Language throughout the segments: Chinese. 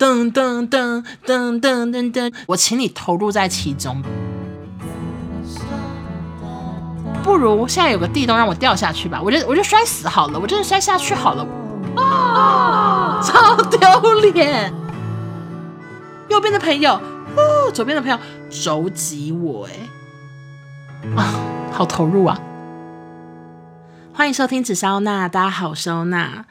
噔噔噔噔噔噔噔，我请你投入在其中。不如现在有个地洞让我掉下去吧，我就我就摔死好了，我真的摔下去好了。啊，超丢脸！右边的朋友，哦，左边的朋友肘击我，哎，啊，好投入啊！欢迎收听紫收纳，大家好，收纳。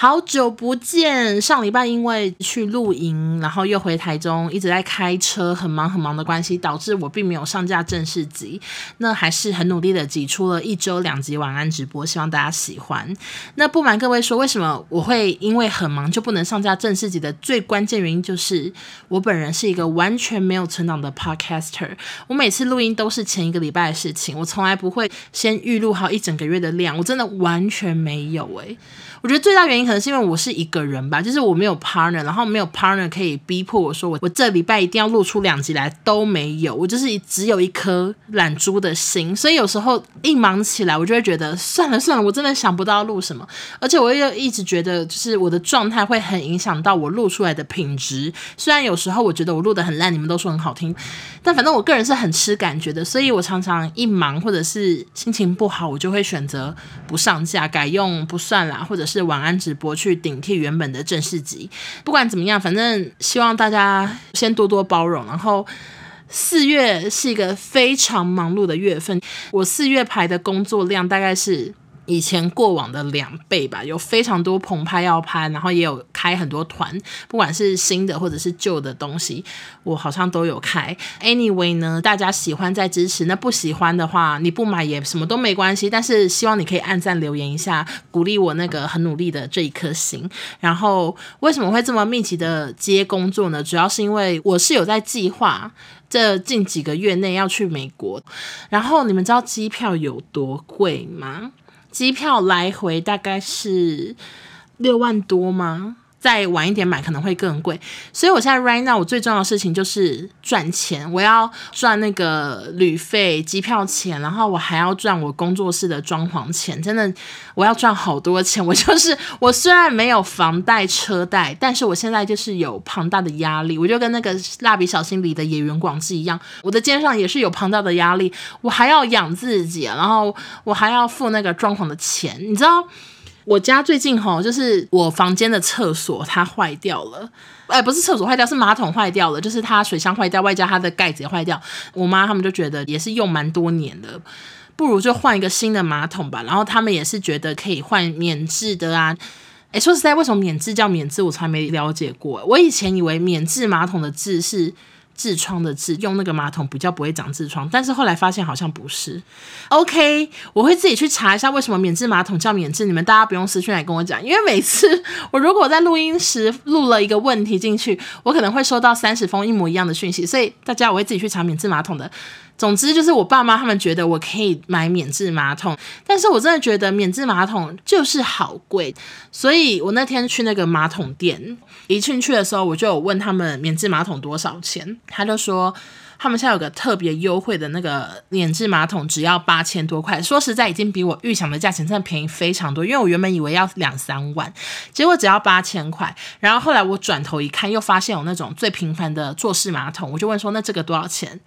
好久不见，上礼拜因为去露营，然后又回台中，一直在开车，很忙很忙的关系，导致我并没有上架正式集。那还是很努力的挤出了一周两集晚安直播，希望大家喜欢。那不瞒各位说，为什么我会因为很忙就不能上架正式集的最关键原因，就是我本人是一个完全没有存档的 podcaster。我每次录音都是前一个礼拜的事情，我从来不会先预录好一整个月的量，我真的完全没有诶、我觉得最大原因可能是因为我是一个人吧，就是我没有 partner，然后没有 partner 可以逼迫我说我我这礼拜一定要录出两集来都没有，我就是只有一颗懒猪的心，所以有时候一忙起来，我就会觉得算了算了，我真的想不到录什么，而且我又一直觉得就是我的状态会很影响到我录出来的品质，虽然有时候我觉得我录得很烂，你们都说很好听，但反正我个人是很吃感觉的，所以我常常一忙或者是心情不好，我就会选择不上架，改用不算啦，或者。是晚安直播去顶替原本的正式集，不管怎么样，反正希望大家先多多包容。然后四月是一个非常忙碌的月份，我四月排的工作量大概是。以前过往的两倍吧，有非常多棚拍要拍，然后也有开很多团，不管是新的或者是旧的东西，我好像都有开。Anyway 呢，大家喜欢再支持，那不喜欢的话，你不买也什么都没关系。但是希望你可以按赞留言一下，鼓励我那个很努力的这一颗心。然后为什么会这么密集的接工作呢？主要是因为我是有在计划这近几个月内要去美国。然后你们知道机票有多贵吗？机票来回大概是六万多吗？再晚一点买可能会更贵，所以我现在 right now 我最重要的事情就是赚钱，我要赚那个旅费、机票钱，然后我还要赚我工作室的装潢钱，真的我要赚好多钱。我就是我虽然没有房贷车贷，但是我现在就是有庞大的压力，我就跟那个蜡笔小新里的野原广志一样，我的肩上也是有庞大的压力，我还要养自己，然后我还要付那个装潢的钱，你知道。我家最近吼，就是我房间的厕所它坏掉了，哎、不是厕所坏掉，是马桶坏掉了，就是它水箱坏掉，外加它的盖子也坏掉。我妈他们就觉得也是用蛮多年的，不如就换一个新的马桶吧。然后他们也是觉得可以换免治的啊。哎、说实在，为什么免治叫免治，我从来没了解过。我以前以为免治马桶的治是。痔疮的痔，用那个马桶比较不会长痔疮，但是后来发现好像不是。OK，我会自己去查一下为什么免治马桶叫免治，你们大家不用私讯来跟我讲，因为每次我如果在录音时录了一个问题进去，我可能会收到三十封一模一样的讯息，所以大家我会自己去查免治马桶的。总之就是我爸妈他们觉得我可以买免治马桶，但是我真的觉得免治马桶就是好贵，所以我那天去那个马桶店，一进去的时候我就有问他们免治马桶多少钱，他就说他们现在有个特别优惠的那个免治马桶只要八千多块，说实在已经比我预想的价钱真的便宜非常多，因为我原本以为要两三万，结果只要八千块，然后后来我转头一看又发现有那种最平凡的坐式马桶，我就问说那这个多少钱？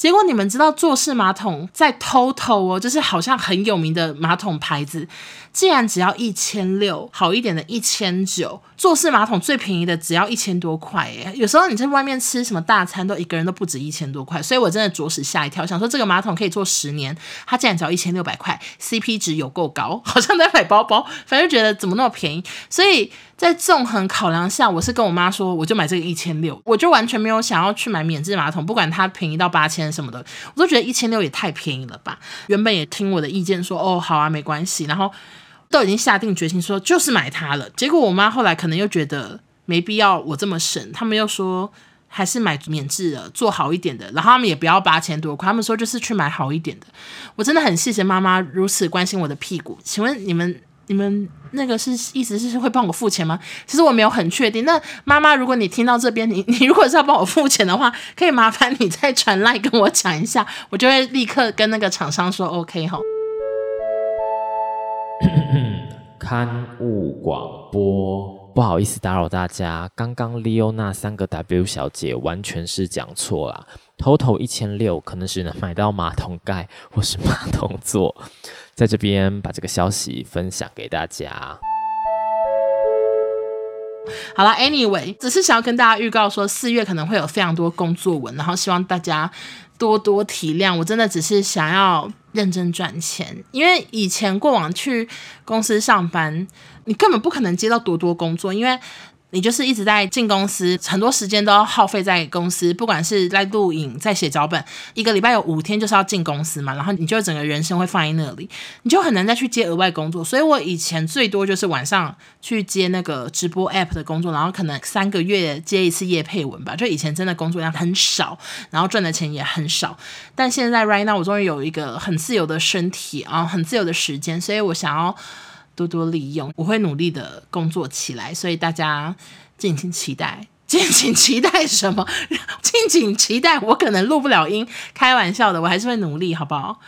结果你们知道坐式马桶在 TOTO 哦，就是好像很有名的马桶牌子，竟然只要一千六，好一点的一千九，坐式马桶最便宜的只要一千多块耶。有时候你在外面吃什么大餐，都一个人都不止一千多块，所以我真的着实吓一跳，想说这个马桶可以坐十年，它竟然只要一千六百块，CP 值有够高，好像在买包包，反正觉得怎么那么便宜，所以。在纵横考量下，我是跟我妈说，我就买这个一千六，我就完全没有想要去买免治马桶，不管它便宜到八千什么的，我都觉得一千六也太便宜了吧。原本也听我的意见说，哦，好啊，没关系，然后都已经下定决心说就是买它了。结果我妈后来可能又觉得没必要我这么省，他们又说还是买免治的，做好一点的，然后他们也不要八千多块，他们说就是去买好一点的。我真的很谢谢妈妈如此关心我的屁股，请问你们？你们那个是意思是会帮我付钱吗？其实我没有很确定。那妈妈，如果你听到这边，你 你如果是要帮我付钱的话，可以麻烦你再传来跟我讲一下，我就会立刻跟那个厂商说 OK 哈。刊物广播。不好意思打扰大家，刚刚 Leo 那三个 W 小姐完全是讲错了，Total 一千六可能只能买到马桶盖或是马桶座，在这边把这个消息分享给大家。好了，Anyway，只是想要跟大家预告说，四月可能会有非常多工作文，然后希望大家多多体谅。我真的只是想要认真赚钱，因为以前过往去公司上班，你根本不可能接到多多工作，因为。你就是一直在进公司，很多时间都要耗费在公司，不管是在录影、在写脚本，一个礼拜有五天就是要进公司嘛，然后你就整个人生会放在那里，你就很难再去接额外工作。所以我以前最多就是晚上去接那个直播 app 的工作，然后可能三个月接一次业配文吧。就以前真的工作量很少，然后赚的钱也很少。但现在 right now 我终于有一个很自由的身体啊，很自由的时间，所以我想要。多多利用，我会努力的工作起来，所以大家敬请期待，敬请期待什么？敬请期待我可能录不了音，开玩笑的，我还是会努力，好不好？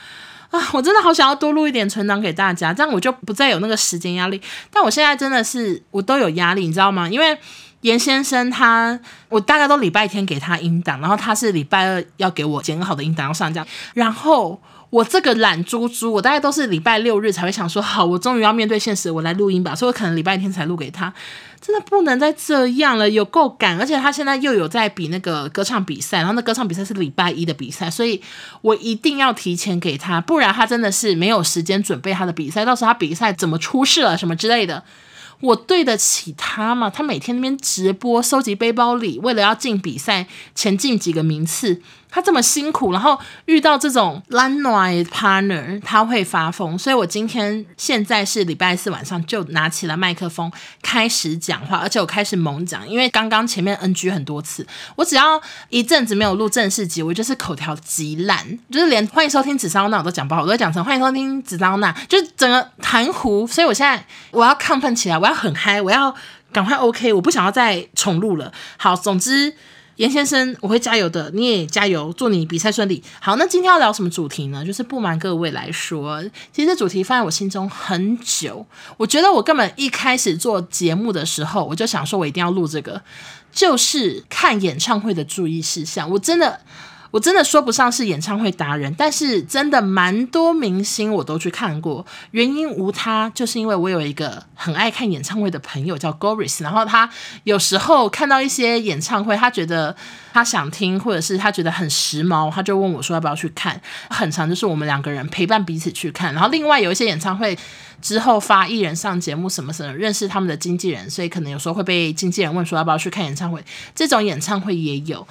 啊，我真的好想要多录一点存档给大家，这样我就不再有那个时间压力。但我现在真的是我都有压力，你知道吗？因为严先生他，我大概都礼拜天给他音档，然后他是礼拜二要给我剪好的音档要上架，然后。我这个懒猪猪，我大概都是礼拜六日才会想说，好，我终于要面对现实，我来录音吧。所以我可能礼拜天才录给他，真的不能再这样了，有够赶。而且他现在又有在比那个歌唱比赛，然后那歌唱比赛是礼拜一的比赛，所以我一定要提前给他，不然他真的是没有时间准备他的比赛。到时候他比赛怎么出事了什么之类的。我对得起他吗？他每天那边直播，收集背包里，为了要进比赛，前进几个名次，他这么辛苦，然后遇到这种懒惰 partner，他会发疯。所以我今天现在是礼拜四晚上，就拿起了麦克风开始讲话，而且我开始猛讲，因为刚刚前面 NG 很多次，我只要一阵子没有录正式集，我就是口条极烂，就是连欢迎收听紫砂那我都讲不好，我都讲成欢迎收听紫砂那，就是整个含糊。所以我现在我要亢奋起来，我要。很嗨，我要赶快 OK，我不想要再重录了。好，总之严先生，我会加油的，你也加油，祝你比赛顺利。好，那今天要聊什么主题呢？就是不瞒各位来说，其实主题放在我心中很久。我觉得我根本一开始做节目的时候，我就想说我一定要录这个，就是看演唱会的注意事项。我真的。我真的说不上是演唱会达人，但是真的蛮多明星我都去看过。原因无他，就是因为我有一个很爱看演唱会的朋友叫 Goris，然后他有时候看到一些演唱会，他觉得他想听，或者是他觉得很时髦，他就问我说要不要去看。很长就是我们两个人陪伴彼此去看。然后另外有一些演唱会之后发艺人上节目什么什么，认识他们的经纪人，所以可能有时候会被经纪人问说要不要去看演唱会。这种演唱会也有。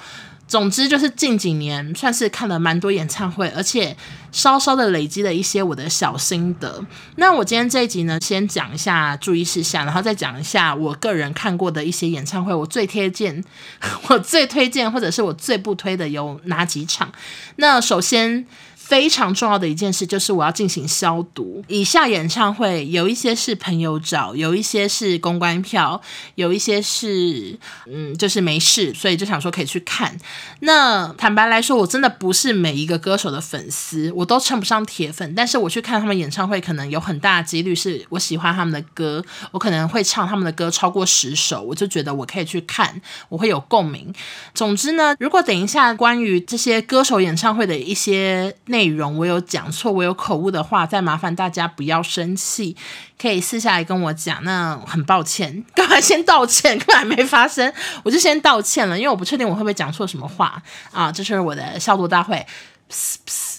总之就是近几年算是看了蛮多演唱会，而且稍稍的累积了一些我的小心得。那我今天这一集呢，先讲一下注意事项，然后再讲一下我个人看过的一些演唱会，我最推荐、我最推荐或者是我最不推的有哪几场？那首先。非常重要的一件事就是我要进行消毒。以下演唱会有一些是朋友找，有一些是公关票，有一些是嗯，就是没事，所以就想说可以去看。那坦白来说，我真的不是每一个歌手的粉丝，我都称不上铁粉。但是我去看他们演唱会，可能有很大的几率是我喜欢他们的歌，我可能会唱他们的歌超过十首，我就觉得我可以去看，我会有共鸣。总之呢，如果等一下关于这些歌手演唱会的一些内内容我有讲错，我有口误的话，再麻烦大家不要生气，可以私下来跟我讲。那很抱歉，干嘛先道歉？根本还没发生，我就先道歉了，因为我不确定我会不会讲错什么话啊。这是我的消毒大会，噗噗，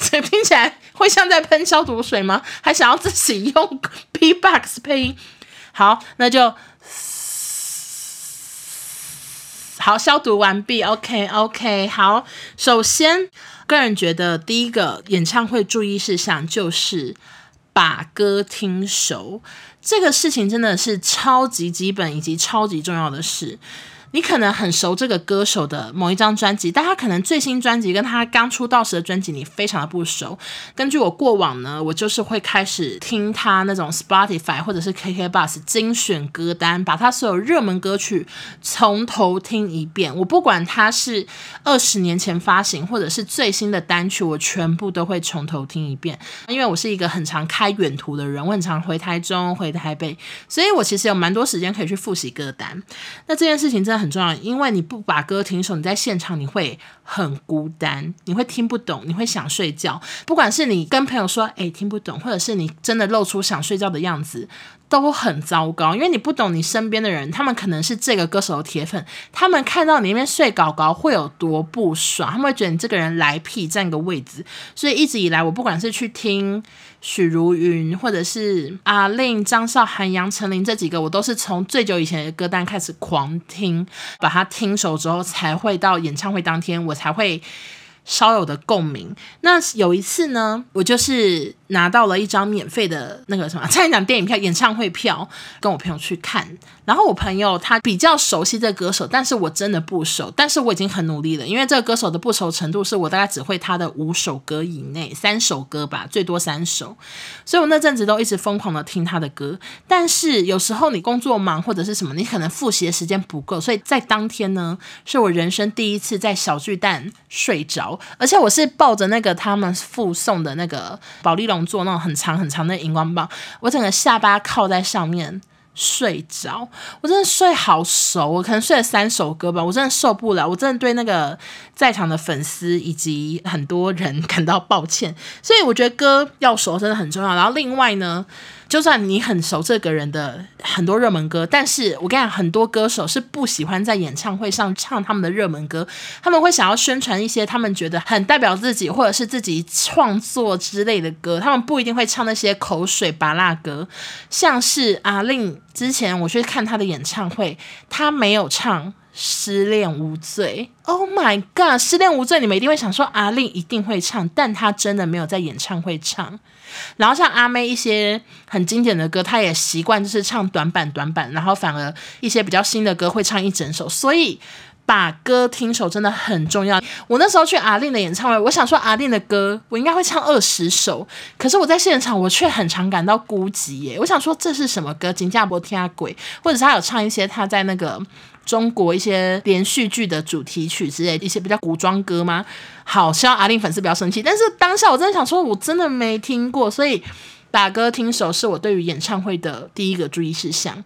这听起来会像在喷消毒水吗？还想要自己用 B-box 配音？好，那就。好，消毒完毕。OK，OK，、好。首先，个人觉得第一个演唱会注意事项就是把歌听熟，这个事情真的是超级基本以及超级重要的事。你可能很熟这个歌手的某一张专辑，但他可能最新专辑跟他刚出道时的专辑你非常的不熟。根据我过往呢，我就是会开始听他那种 Spotify 或者是 KKBOX 精选歌单，把他所有热门歌曲从头听一遍。我不管他是二十年前发行或者是最新的单曲，我全部都会从头听一遍。因为我是一个很常开远途的人，我很常回台中、回台北，所以我其实有蛮多时间可以去复习歌单。那这件事情真的很重要，因为你不把歌停手，你在现场你会很孤单，你会听不懂，你会想睡觉。不管是你跟朋友说，诶，听不懂，或者是你真的露出想睡觉的样子，都很糟糕，因为你不懂你身边的人，他们可能是这个歌手的铁粉，他们看到你那边睡搞搞会有多不爽，他们会觉得你这个人来屁占个位置。所以一直以来，我不管是去听许茹芸，或者是阿令、张韶涵、杨丞琳这几个，我都是从最久以前的歌单开始狂听，把它听熟之后，才会到演唱会当天，我才会稍有的共鸣。那有一次呢，我就是。拿到了一张免费的那个什么，差点讲电影票、演唱会票，跟我朋友去看。然后我朋友他比较熟悉这个歌手，但是我真的不熟。但是我已经很努力了，因为这个歌手的不熟程度是我大概只会他的五首歌以内，三首歌吧，最多三首。所以我那阵子都一直疯狂的听他的歌。但是有时候你工作忙或者是什么，你可能复习的时间不够，所以在当天呢，是我人生第一次在小巨蛋睡着，而且我是抱着那个他们附送的那个保丽龙。做那种很长很长的荧光棒，我整个下巴靠在上面睡着，我真的睡好熟，我可能睡了三首歌吧，我真的受不了，我真的对那个在场的粉丝以及很多人感到抱歉，所以我觉得歌要熟真的很重要。然后另外呢，就算你很熟这个人的很多热门歌，但是我跟你讲，很多歌手是不喜欢在演唱会上唱他们的热门歌，他们会想要宣传一些他们觉得很代表自己或者是自己创作之类的歌，他们不一定会唱那些口水芭乐歌，像是阿令之前我去看他的演唱会，他没有唱。失恋无罪，Oh my God！失恋无罪，你们一定会想说阿令一定会唱，但他真的没有在演唱会唱。然后像阿妹一些很经典的歌，她也习惯就是唱短板短板，然后反而一些比较新的歌会唱一整首。所以把歌听熟真的很重要。我那时候去阿令的演唱会，我想说阿令的歌我应该会唱二十首，可是我在现场我却很常感到孤寂耶。我想说这是什么歌？金价波天下鬼，或者是他有唱一些他在那个。中国一些连续剧的主题曲之类，一些比较古装歌吗？好，希望阿令粉丝不要生气。但是当下我真的想说，我真的没听过，所以把歌听熟是我对于演唱会的第一个注意事项。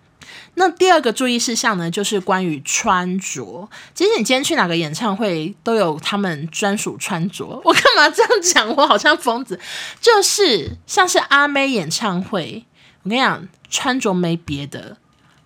那第二个注意事项呢，就是关于穿着。其实你今天去哪个演唱会都有他们专属穿着。我干嘛这样讲？我好像疯子。就是像是阿妹演唱会，我跟你讲，穿着没别的。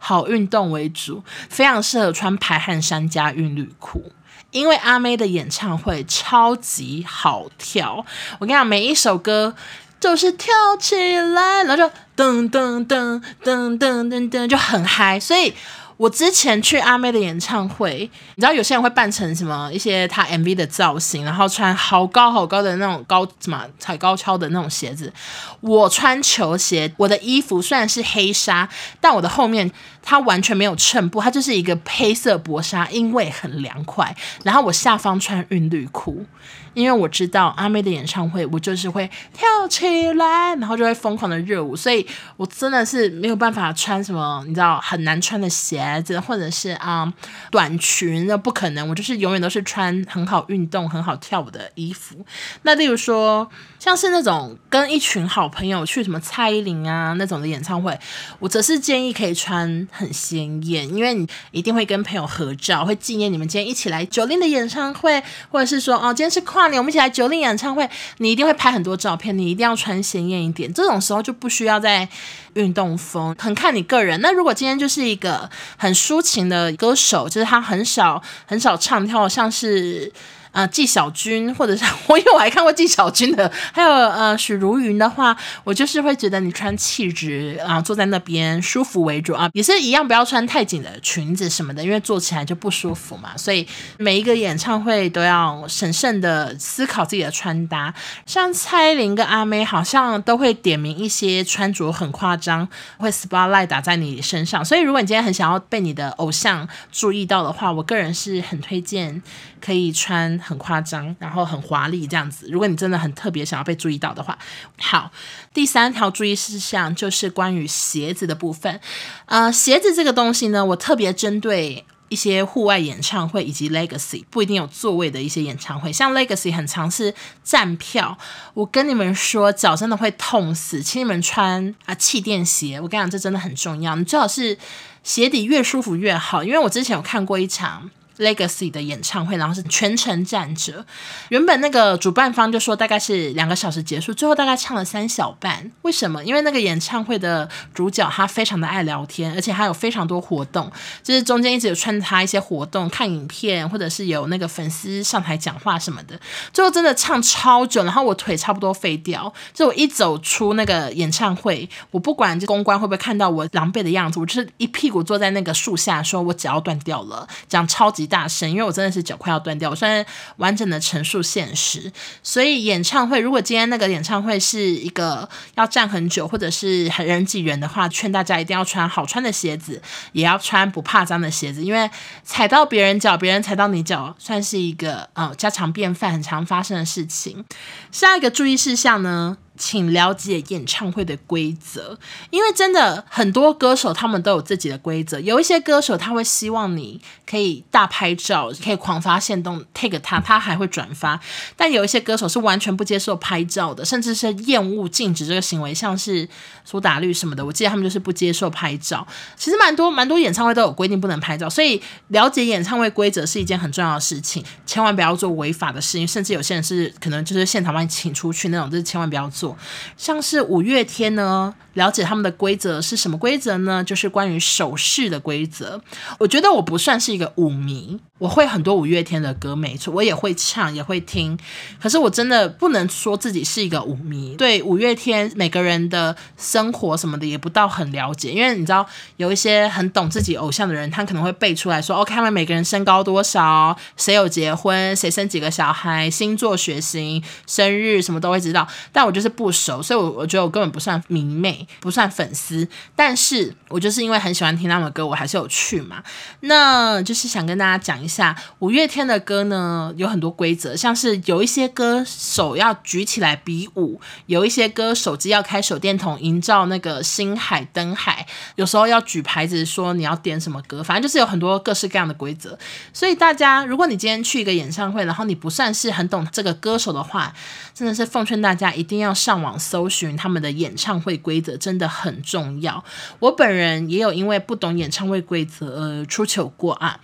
好运动为主，非常适合穿排汗衫加韵律裤，因为阿妹的演唱会超级好跳。我跟你讲，每一首歌就是跳起来，然后就噔噔噔噔噔噔噔，就很嗨，所以。我之前去阿妹的演唱会，你知道有些人会扮成什么一些她 MV 的造型，然后穿好高好高的那种高什么踩高跷的那种鞋子。我穿球鞋，我的衣服虽然是黑纱，但我的后面它完全没有衬布，它就是一个黑色薄纱，因为很凉快。然后我下方穿韵律裤。因为我知道阿妹的演唱会，我就是会跳起来，然后就会疯狂的热舞，所以我真的是没有办法穿什么你知道很难穿的鞋子，或者是啊、短裙，那不可能。我就是永远都是穿很好运动、很好跳舞的衣服。那例如说，像是那种跟一群好朋友去什么蔡依林啊那种的演唱会，我则是建议可以穿很鲜艳，因为你一定会跟朋友合照，会纪念你们今天一起来 Jolin 的演唱会，或者是说哦今天是跨。年我们一起来 Jolin 演唱会，你一定会拍很多照片，你一定要穿鲜艳一点。这种时候就不需要再运动风，很看你个人。那如果今天就是一个很抒情的歌手，就是他很少很少唱跳，像是呃纪晓君，或者是 我因为我还看过纪晓君的，还有呃许茹芸的话，我就是会觉得你穿气质啊，坐在那边舒服为主啊，也是一样，不要穿太紧的裙子什么的，因为坐起来就不舒服嘛。所以每一个演唱会都要审慎的思考自己的穿搭。像蔡依林跟阿妹好像都会点名一些穿着很夸张，会 spotlight 打在你身上。所以如果你今天很想要被你的偶像注意到的话，我个人是很推荐可以穿很夸张，然后很华丽这样子。如果你真的很特别想要被注意到的话，好，第三条注意事项就是关于鞋子的部分。呃，鞋子这个东西呢，我特别针对一些户外演唱会以及 Legacy 不一定有座位的一些演唱会，像 Legacy 很常是站票。我跟你们说，脚真的会痛死，请你们穿啊气垫鞋。我跟你讲，这真的很重要，你最好是鞋底越舒服越好，因为我之前有看过一场。Legacy 的演唱会，然后是全程站着。原本那个主办方就说大概是两个小时结束，最后大概唱了三小半。为什么？因为那个演唱会的主角他非常的爱聊天，而且他有非常多活动，就是中间一直有穿插一些活动、看影片，或者是有那个粉丝上台讲话什么的。最后真的唱超久，然后我腿差不多废掉。就我一走出那个演唱会，我不管这公关会不会看到我狼狈的样子，我就是一屁股坐在那个树下，说我脚要断掉了，讲超级大声，因为我真的是脚快要断掉。我虽然完整的陈述现实，所以演唱会如果今天那个演唱会是一个要站很久或者是很人挤人的话，劝大家一定要穿好穿的鞋子，也要穿不怕脏的鞋子，因为踩到别人脚，别人踩到你脚，算是一个呃家常便饭、很常发生的事情。下一个注意事项呢？请了解演唱会的规则，因为真的很多歌手他们都有自己的规则。有一些歌手他会希望你可以大拍照，可以狂发现动 take 他，他还会转发。但有一些歌手是完全不接受拍照的，甚至是厌恶禁止这个行为，像是苏打绿什么的。我记得他们就是不接受拍照。其实蛮多蛮多演唱会都有规定不能拍照，所以了解演唱会规则是一件很重要的事情，千万不要做违法的事情。甚至有些人是可能就是现场把你请出去那种，就是千万不要做。像是五月天呢，了解他们的规则是什么规则呢？就是关于手势的规则。我觉得我不算是一个舞迷。我会很多五月天的歌，没错，我也会唱，也会听。可是我真的不能说自己是一个舞迷，对五月天每个人的生活什么的也不到很了解。因为你知道，有一些很懂自己偶像的人，他可能会背出来说，OK，他们每个人身高多少，谁有结婚，谁生几个小孩，星座、血型、生日什么都会知道。但我就是不熟，所以我我觉得我根本不算迷妹，不算粉丝。但是我就是因为很喜欢听他们的歌，我还是有去嘛。那就是想跟大家讲一下。五月天的歌呢，有很多规则，像是有一些歌手要举起来比武，有一些歌手机要开手电筒营造那个星海灯海，有时候要举牌子说你要点什么歌，反正就是有很多各式各样的规则。所以大家，如果你今天去一个演唱会，然后你不算是很懂这个歌手的话，真的是奉劝大家一定要上网搜寻他们的演唱会规则，真的很重要。我本人也有因为不懂演唱会规则而出糗过啊。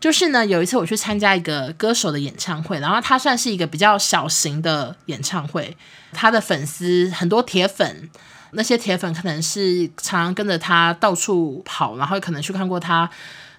就是呢，有一次我去参加一个歌手的演唱会，然后他算是一个比较小型的演唱会，他的粉丝很多铁粉，那些铁粉可能是常常跟着他到处跑，然后可能去看过他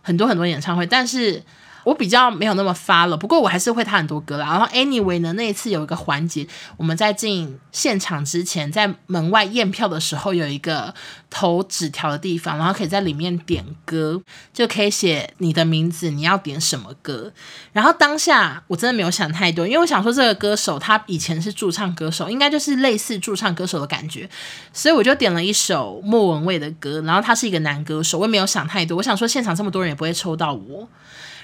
很多很多演唱会，但是。我比较没有那么发了，不过我还是会他很多歌啦。然后 anyway 呢，那一次有一个环节，我们在进现场之前，在门外验票的时候，有一个投纸条的地方，然后可以在里面点歌，就可以写你的名字，你要点什么歌。然后当下我真的没有想太多，因为我想说这个歌手他以前是驻唱歌手，应该就是类似驻唱歌手的感觉，所以我就点了一首莫文蔚的歌。然后他是一个男歌手，我也没有想太多，我想说现场这么多人也不会抽到我。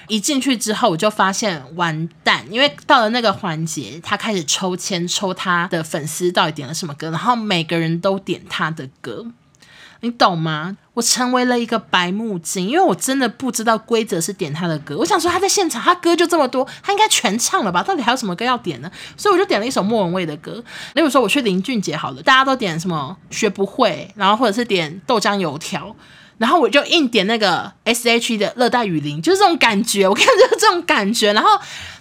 一进去之后，我就发现完蛋，因为到了那个环节，他开始抽签，抽他的粉丝到底点了什么歌，然后每个人都点他的歌，你懂吗？我成为了一个白目精，因为我真的不知道规则是点他的歌。我想说他在现场，他歌就这么多，他应该全唱了吧？到底还有什么歌要点呢？所以我就点了一首莫文蔚的歌。例如说我去林俊杰好了，大家都点什么学不会，然后或者是点豆浆油条。然后我就硬点那个 S.H.E 的热带雨林，就是这种感觉，我看就是这种感觉。然后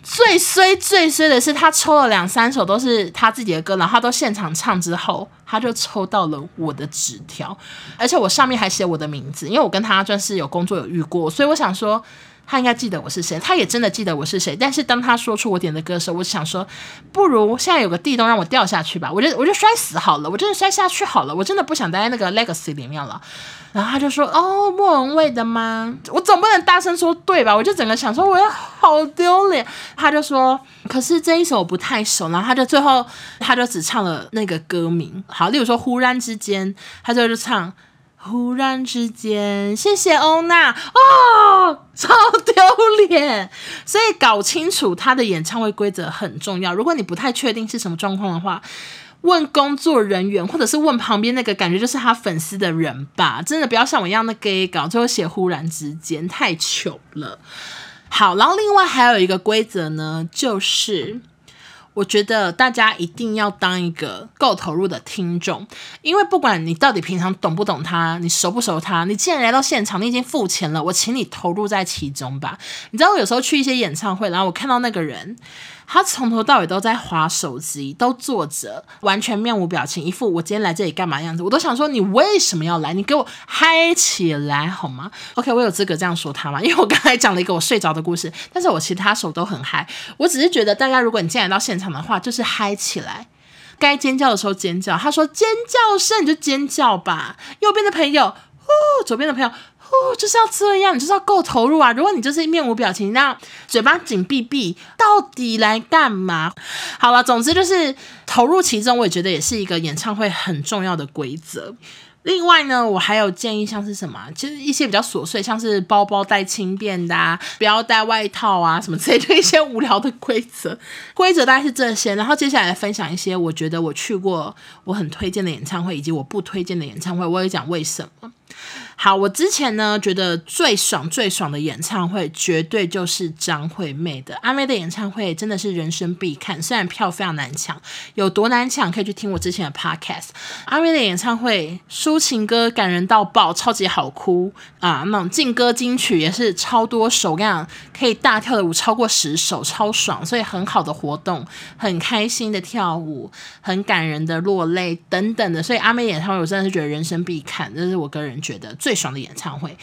最衰最衰的是，他抽了两三首都是他自己的歌，然后他都现场唱之后，他就抽到了我的纸条，而且我上面还写我的名字，因为我跟他算是有工作有遇过，所以我想说。他应该记得我是谁，他也真的记得我是谁。但是当他说出我点的歌的时候，我想说，不如现在有个地洞让我掉下去吧，我就我就摔死好了，我真的摔下去好了，我真的不想待在那个 Legacy 里面了。然后他就说：“哦，莫文蔚的吗？我总不能大声说对吧？我就整个想说，我要好丢脸。”他就说：“可是这一首我不太熟。”然后他就最后他就只唱了那个歌名，好，例如说“忽然之间”，他就就唱“忽然之间”，谢谢欧娜哦，超丢脸。所以搞清楚他的演唱会规则很重要。如果你不太确定是什么状况的话，问工作人员，或者是问旁边那个感觉就是他粉丝的人吧，真的不要像我一样那 gay 搞，最后写忽然之间太糗了。好，然后另外还有一个规则呢，就是我觉得大家一定要当一个够投入的听众，因为不管你到底平常懂不懂他，你熟不熟他，你既然来到现场，你已经付钱了，我请你投入在其中吧。你知道我有时候去一些演唱会，然后我看到那个人。他从头到尾都在滑手机，都坐着，完全面无表情，一副我今天来这里干嘛样子。我都想说，你为什么要来？你给我嗨起来好吗？OK，我有资格这样说他吗？因为我刚才讲了一个我睡着的故事，但是我其他手都很嗨。我只是觉得大家，如果你进来到现场的话，就是嗨起来，该尖叫的时候尖叫。他说尖叫声你就尖叫吧。右边的朋友，呼，左边的朋友。哦，就是要这样，你就是要够投入啊！如果你就是面无表情，那嘴巴紧闭闭，到底来干嘛？好了，总之就是投入其中，我也觉得也是一个演唱会很重要的规则。另外呢，我还有建议，像是什么，其实一些比较琐碎，像是包包带轻便的啊，不要带外套啊，什么之类的一些无聊的规则。规则大概是这些，然后接下来分享一些我觉得我去过我很推荐的演唱会，以及我不推荐的演唱会，我也讲为什么。好，我之前呢觉得最爽最爽的演唱会，绝对就是张惠妹的。阿妹的演唱会真的是人生必看，虽然票非常难抢，有多难抢可以去听我之前的 podcast。阿妹的演唱会，抒情歌感人到爆，超级好哭啊！那种劲歌金曲也是超多首，我跟你讲，可以大跳的舞超过十首，超爽，所以很好的活动，很开心的跳舞，很感人的落泪等等的。所以阿妹演唱会，我真的是觉得人生必看，这是我个人觉得。最爽的演唱会，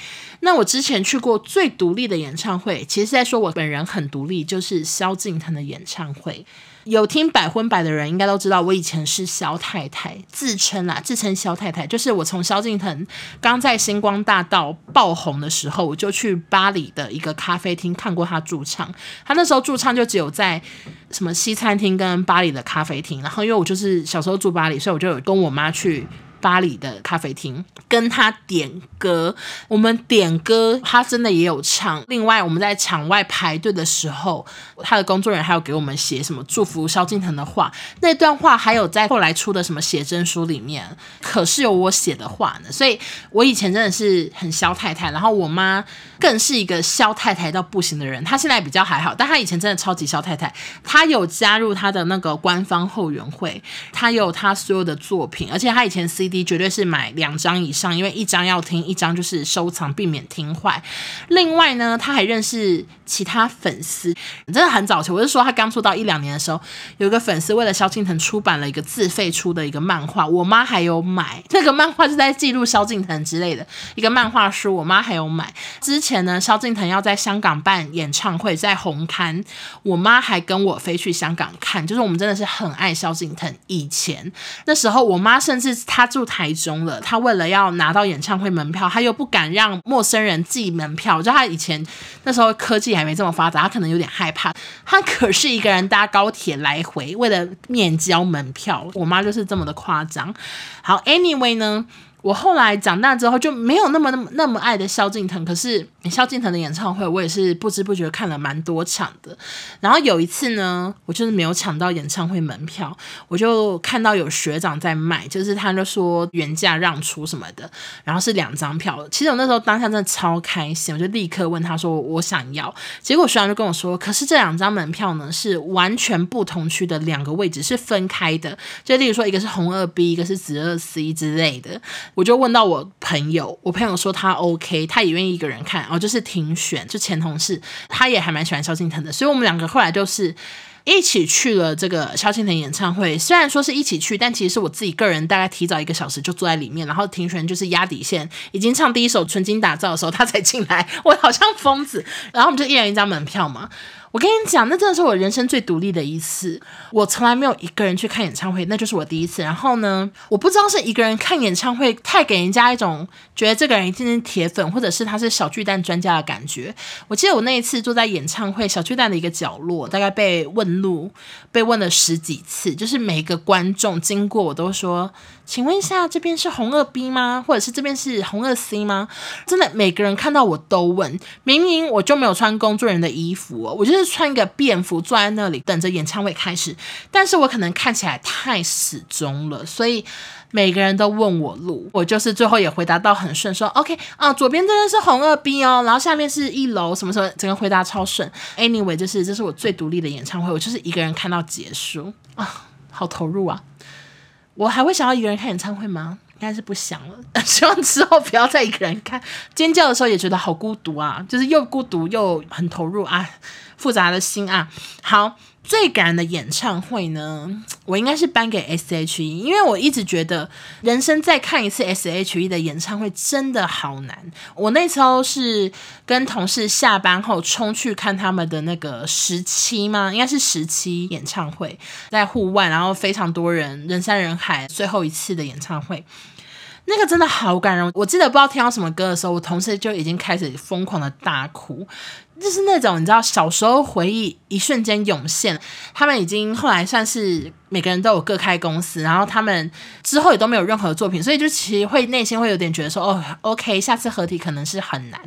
那我之前去过最独立的演唱会，其实在说我本人很独立，就是萧敬腾的演唱会。有听百分百的人应该都知道，我以前是萧太太，自称啦，自称萧太太，就是我从萧敬腾刚在星光大道爆红的时候，我就去巴黎的一个咖啡厅看过他驻唱。他那时候驻唱就只有在什么西餐厅跟巴黎的咖啡厅，然后因为我就是小时候住巴黎，所以我就有跟我妈去。巴黎的咖啡厅跟他点歌，我们点歌，他真的也有唱。另外，我们在场外排队的时候，他的工作人员还有给我们写什么祝福萧敬腾的话，那段话还有在后来出的什么写真书里面，可是有我写的话呢。所以我以前真的是很萧太太，然后我妈更是一个萧太太到不行的人。她现在比较还好，但她以前真的超级萧太太。她有加入她的那个官方后援会，她有她所有的作品，而且她以前 C。绝对是买两张以上，因为一张要听，一张就是收藏，避免听坏。另外呢，他还认识其他粉丝，真的很早期。我是说，他刚出道一两年的时候，有一个粉丝为了萧敬腾出版了一个自费出的一个漫画，我妈还有买。这个漫画是在记录萧敬腾之类的一个漫画书，我妈还有买。之前呢，萧敬腾要在香港办演唱会，在红磡，我妈还跟我飞去香港看，就是我们真的是很爱萧敬腾。以前那时候，我妈甚至她住。台中了，他为了要拿到演唱会门票，他又不敢让陌生人寄门票。就他以前那时候科技还没这么发达，他可能有点害怕。他可是一个人搭高铁来回，为了面交门票。我妈就是这么的夸张。好，Anyway 呢？我后来长大之后就没有那么那么那么爱的萧敬腾，可是萧敬腾的演唱会我也是不知不觉看了蛮多场的。然后有一次呢，我就是没有抢到演唱会门票，我就看到有学长在卖，就是他就说原价让出什么的，然后是两张票。其实我那时候当下真的超开心，我就立刻问他说我想要。结果学长就跟我说，可是这两张门票呢是完全不同区的两个位置是分开的，就例如说一个是红二 B，一个是紫二 C 之类的。我就问到我朋友，我朋友说他 OK，他也愿意一个人看，然后就是庭选，就前同事，他也还蛮喜欢萧敬腾的，所以我们两个后来就是一起去了这个萧敬腾演唱会。虽然说是一起去，但其实是我自己个人大概提早一个小时就坐在里面，然后庭权就是压底线，已经唱第一首《纯金打造》的时候，他才进来。我好像疯子，然后我们就一人一张门票嘛。我跟你讲，那真的是我人生最独立的一次。我从来没有一个人去看演唱会，那就是我第一次。然后呢，我不知道是一个人看演唱会太给人家一种觉得这个人一定是铁粉，或者是他是小巨蛋专家的感觉。我记得我那一次坐在演唱会小巨蛋的一个角落，大概被问路，被问了十几次，就是每一个观众经过我都说。请问一下，这边是红二 B 吗？或者是这边是红二 C 吗？真的，每个人看到我都问。明明我就没有穿工作人员的衣服哦，我就是穿一个便服坐在那里等着演唱会开始。但是我可能看起来太死忠了，所以每个人都问我路，我就是最后也回答到很顺，说 OK 啊，左边这边是红二 B 哦，然后下面是一楼什么什么，整个回答超顺。Anyway，就是这是我最独立的演唱会，我就是一个人看到结束啊，好投入啊。我还会想要一个人看演唱会吗？应该是不想了。希望之后不要再一个人看。尖叫的时候也觉得好孤独啊，就是又孤独又很投入啊，复杂的心啊。好。最感人的演唱会呢，我应该是颁给 S.H.E，因为我一直觉得人生再看一次 S.H.E 的演唱会真的好难。我那时候是跟同事下班后冲去看他们的那个十七吗？应该是十七演唱会，在户外，然后非常多人，人山人海，最后一次的演唱会，那个真的好感人。我记得不知道听到什么歌的时候，我同事就已经开始疯狂的大哭。就是那种你知道，小时候回忆一瞬间涌现。他们已经后来算是每个人都有各开公司，然后他们之后也都没有任何作品，所以就其实会内心会有点觉得说，哦，OK，下次合体可能是很难。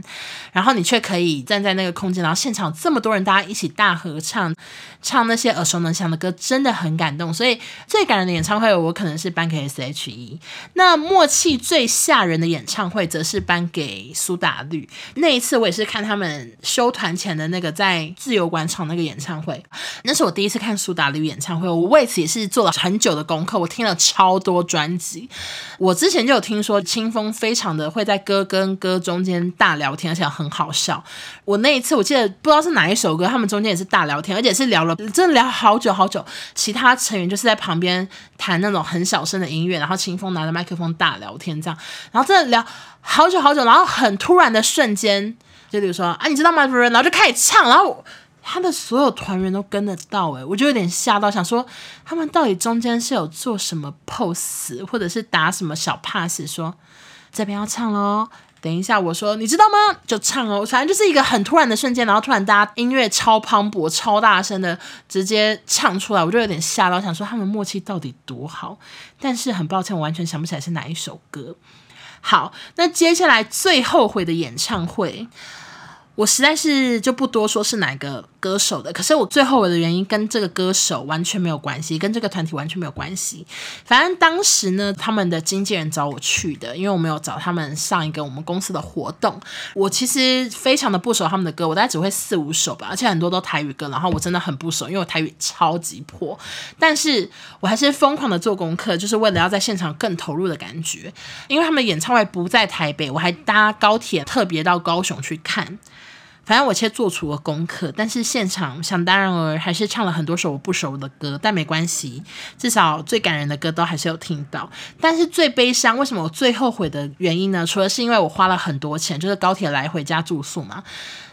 然后你却可以站在那个空间，然后现场这么多人，大家一起大合唱，唱那些耳熟能详的歌，真的很感动。所以最感人的演唱会，我可能是颁给 S.H.E。那默契最吓人的演唱会，则是颁给苏打绿。那一次我也是看他们修团。谈前的那个在自由广场那个演唱会，那是我第一次看苏打绿演唱会，我为此也是做了很久的功课，我听了超多专辑。我之前就有听说清风非常的会在歌跟歌中间大聊天，而且很好笑。我那一次我记得不知道是哪一首歌，他们中间也是大聊天，而且是聊了真的聊好久好久。其他成员就是在旁边弹那种很小声的音乐，然后清风拿着麦克风大聊天这样，然后真的聊好久好久，然后很突然的瞬间。就比如说啊，你知道吗？然后就开始唱，然后他的所有团员都跟得到，哎，我就有点吓到，想说他们到底中间是有做什么 pose，或者是打什么小 pass，说这边要唱喽，等一下我说你知道吗？就唱哦，反正就是一个很突然的瞬间，然后突然大家音乐超磅礴、超大声的直接唱出来，我就有点吓到，想说他们默契到底多好，但是很抱歉，我完全想不起来是哪一首歌。好，那接下来最后悔的演唱会。我实在是就不多说是哪个歌手的，可是我最后我的原因跟这个歌手完全没有关系，跟这个团体完全没有关系。反正当时呢，他们的经纪人找我去的，因为我没有找他们上一个我们公司的活动。我其实非常的不熟他们的歌，我大概只会四五首吧，而且很多都台语歌，然后我真的很不熟，因为我台语超级破。但是我还是疯狂的做功课，就是为了要在现场更投入的感觉。因为他们演唱会不在台北，我还搭高铁特别到高雄去看。反正我先做出了功课，但是现场想当然尔还是唱了很多首我不熟的歌，但没关系，至少最感人的歌都还是有听到。但是最悲伤，为什么我最后悔的原因呢？除了是因为我花了很多钱，就是高铁来回加住宿嘛，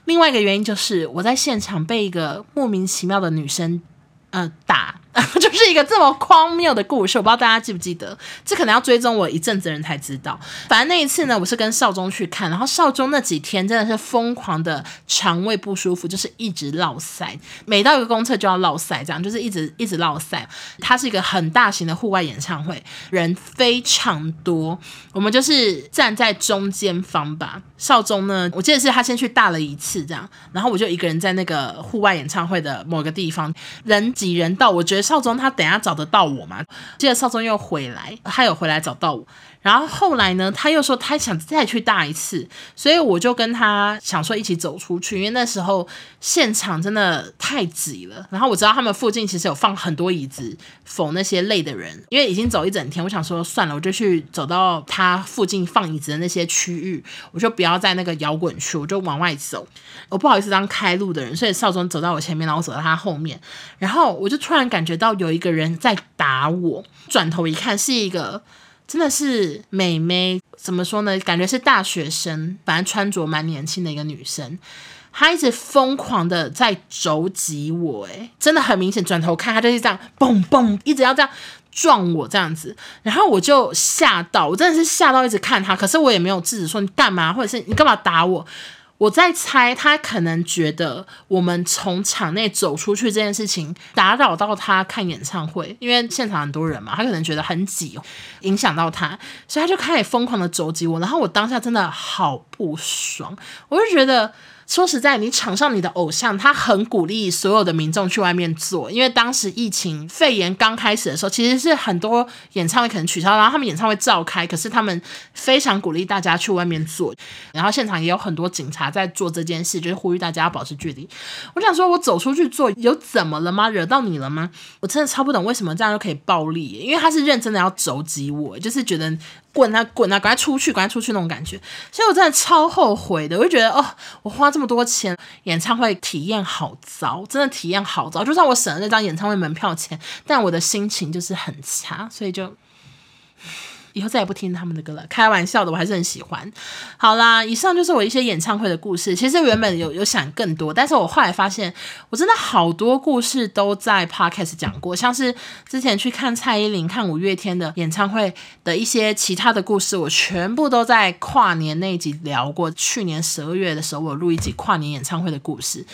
另外一个原因就是我在现场被一个莫名其妙的女生，呃，打。就是一个这么荒谬的故事，我不知道大家记不记得，这可能要追踪我一阵子人才知道。反正那一次呢，我是跟少宗去看，然后少宗那几天真的是疯狂的肠胃不舒服，就是一直落赛，每到一个公厕就要落赛，这样就是一直一直落赛。它是一个很大型的户外演唱会，人非常多，我们就是站在中间方吧。少宗呢，我记得是他先去大了一次这样，然后我就一个人在那个户外演唱会的某个地方，人挤人到，我觉得。少宗他等下找得到我吗？接着少宗又回来，他有回来找到我，然后后来呢，他又说他想再去大一次，所以我就跟他想说一起走出去，因为那时候现场真的太挤了。然后我知道他们附近其实有放很多椅子否那些累的人，因为已经走一整天，我想说算了，我就去走到他附近放椅子的那些区域，我就不要在那个摇滚区，我就往外走。我不好意思当开路的人，所以少宗走到我前面，然后我走到他后面，然后我就突然感觉到有一个人在打我，转头一看是一个。真的是美眉，怎么说呢？感觉是大学生，反正穿着蛮年轻的一个女生，她一直疯狂的在肘击我，诶，真的很明显，转头看她就是这样，嘣嘣，一直要这样撞我这样子，然后我就吓到，我真的是吓到，一直看她，可是我也没有制止说你干嘛，或者是你干嘛打我。我在猜，他可能觉得我们从场内走出去这件事情打扰到他看演唱会，因为现场很多人嘛，他可能觉得很挤，影响到他，所以他就开始疯狂的肘击我，然后我当下真的好不爽，我就觉得。说实在，你场上你的偶像，他很鼓励所有的民众去外面做，因为当时疫情肺炎刚开始的时候，其实是很多演唱会可能取消，然后他们演唱会召开，可是他们非常鼓励大家去外面做，然后现场也有很多警察在做这件事，就是呼吁大家要保持距离。我想说，我走出去做有怎么了吗？惹到你了吗？我真的超不懂为什么这样就可以暴力，因为他是认真的要肘击我，就是觉得。滚啊滚啊，赶快出去，赶快出去那种感觉，所以我真的超后悔的。我就觉得哦，我花这么多钱，演唱会体验好糟，真的体验好糟。就算我省了那张演唱会门票钱，但我的心情就是很差，所以就。以后再也不听他们的歌了，开玩笑的，我还是很喜欢。好啦，以上就是我一些演唱会的故事。其实原本有有想更多，但是我后来发现，我真的好多故事都在 Podcast 讲过，像是之前去看蔡依林、看五月天的演唱会的一些其他的故事，我全部都在跨年那一集聊过。去年十二月的时候，我录一集跨年演唱会的故事。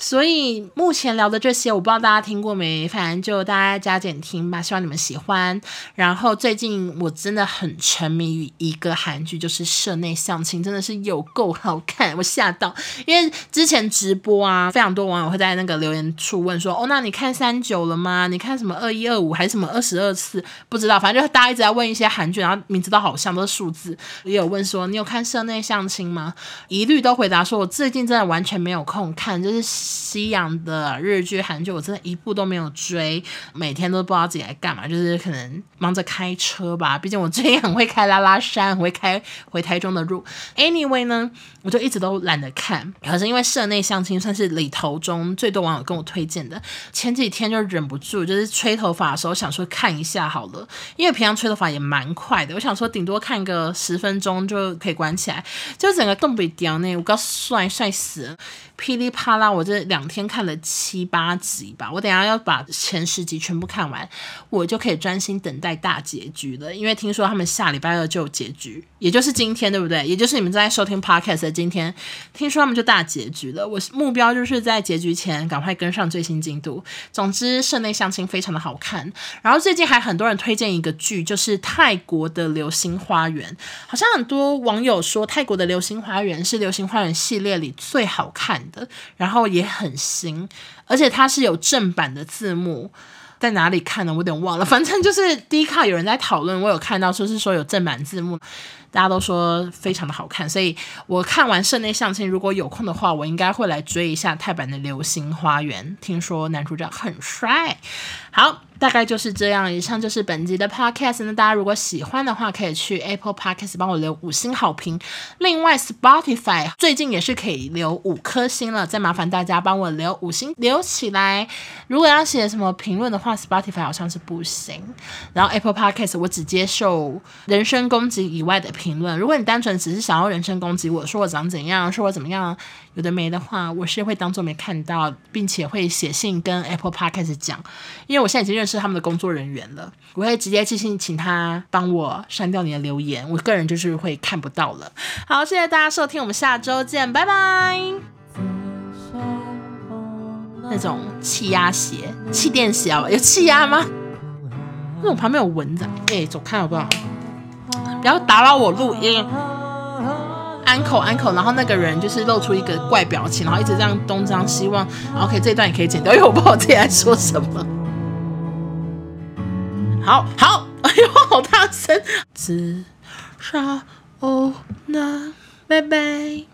所以目前聊的这些，我不知道大家听过没，反正就大家加减听吧，希望你们喜欢。然后最近我真的很沉迷于一个韩剧，就是《社内相亲》，真的是有够好看，我吓到。因为之前直播啊，非常多网友会在那个留言处问说：“哦，那你看三九了吗？你看什么二一二五还是什么二十二次？不知道，反正就大家一直在问一些韩剧，然后名字都好像都是数字。也有问说你有看《社内相亲》吗？一律都回答说我最近真的完全没有空看，就是。西洋的日剧、韩剧，我真的一部都没有追，每天都不知道自己在干嘛，就是可能忙着开车吧。毕竟我最近很会开拉拉山，很会开回台中的路。Anyway 呢，我就一直都懒得看。可是因为社内相亲算是里头中最多网友跟我推荐的，前几天就忍不住，就是吹头发的时候想说看一下好了，因为平常吹头发也蛮快的，我想说顶多看个十分钟就可以关起来，就整个东北雕那，我刚帅帅死了。噼里啪啦，我这两天看了七八集吧，我等下要把前十集全部看完，我就可以专心等待大结局了。因为听说他们下礼拜二就有结局，也就是今天，对不对？也就是你们正在收听 podcast 的今天，听说他们就大结局了。我目标就是在结局前赶快跟上最新进度。总之，室内相亲非常的好看。然后最近还很多人推荐一个剧，就是泰国的《流星花园》，好像很多网友说泰国的《流星花园》是《流星花园》系列里最好看的。然后也很新，而且它是有正版的字幕，在哪里看呢？我有点忘了，反正就是 D 卡有人在讨论，我有看到说是说有正版字幕，大家都说非常的好看，所以我看完室内相亲，如果有空的话，我应该会来追一下泰版的《流星花园》，听说男主角很帅。好。大概就是这样，以上就是本集的 podcast。那大家如果喜欢的话，可以去 Apple Podcast 帮我留五星好评。另外，Spotify 最近也是可以留五颗星了，再麻烦大家帮我留五星留起来。如果要写什么评论的话，Spotify 好像是不行。然后 Apple Podcast 我只接受人身攻击以外的评论。如果你单纯只是想要人身攻击我，说我长怎样，说我怎么样，有的没的话，我是会当做没看到，并且会写信跟 Apple Park 开始讲，因为我现在已经认识。他们的工作人员了，我会直接寄信请他帮我删掉你的留言，我个人就是会看不到了。好，谢谢大家收听，我们下周见，拜拜。那种气压鞋、气垫鞋啊，有气压吗？那我旁边有蚊子，哎、欸，走开好不好？不要打扰我录音。安口安口，然后那个人就是露出一个怪表情，然后一直这样东张西望。OK，这段也可以剪掉，因为我不知道我自己在说什么。好 好，哎呦，好大声！自杀哦那，拜拜。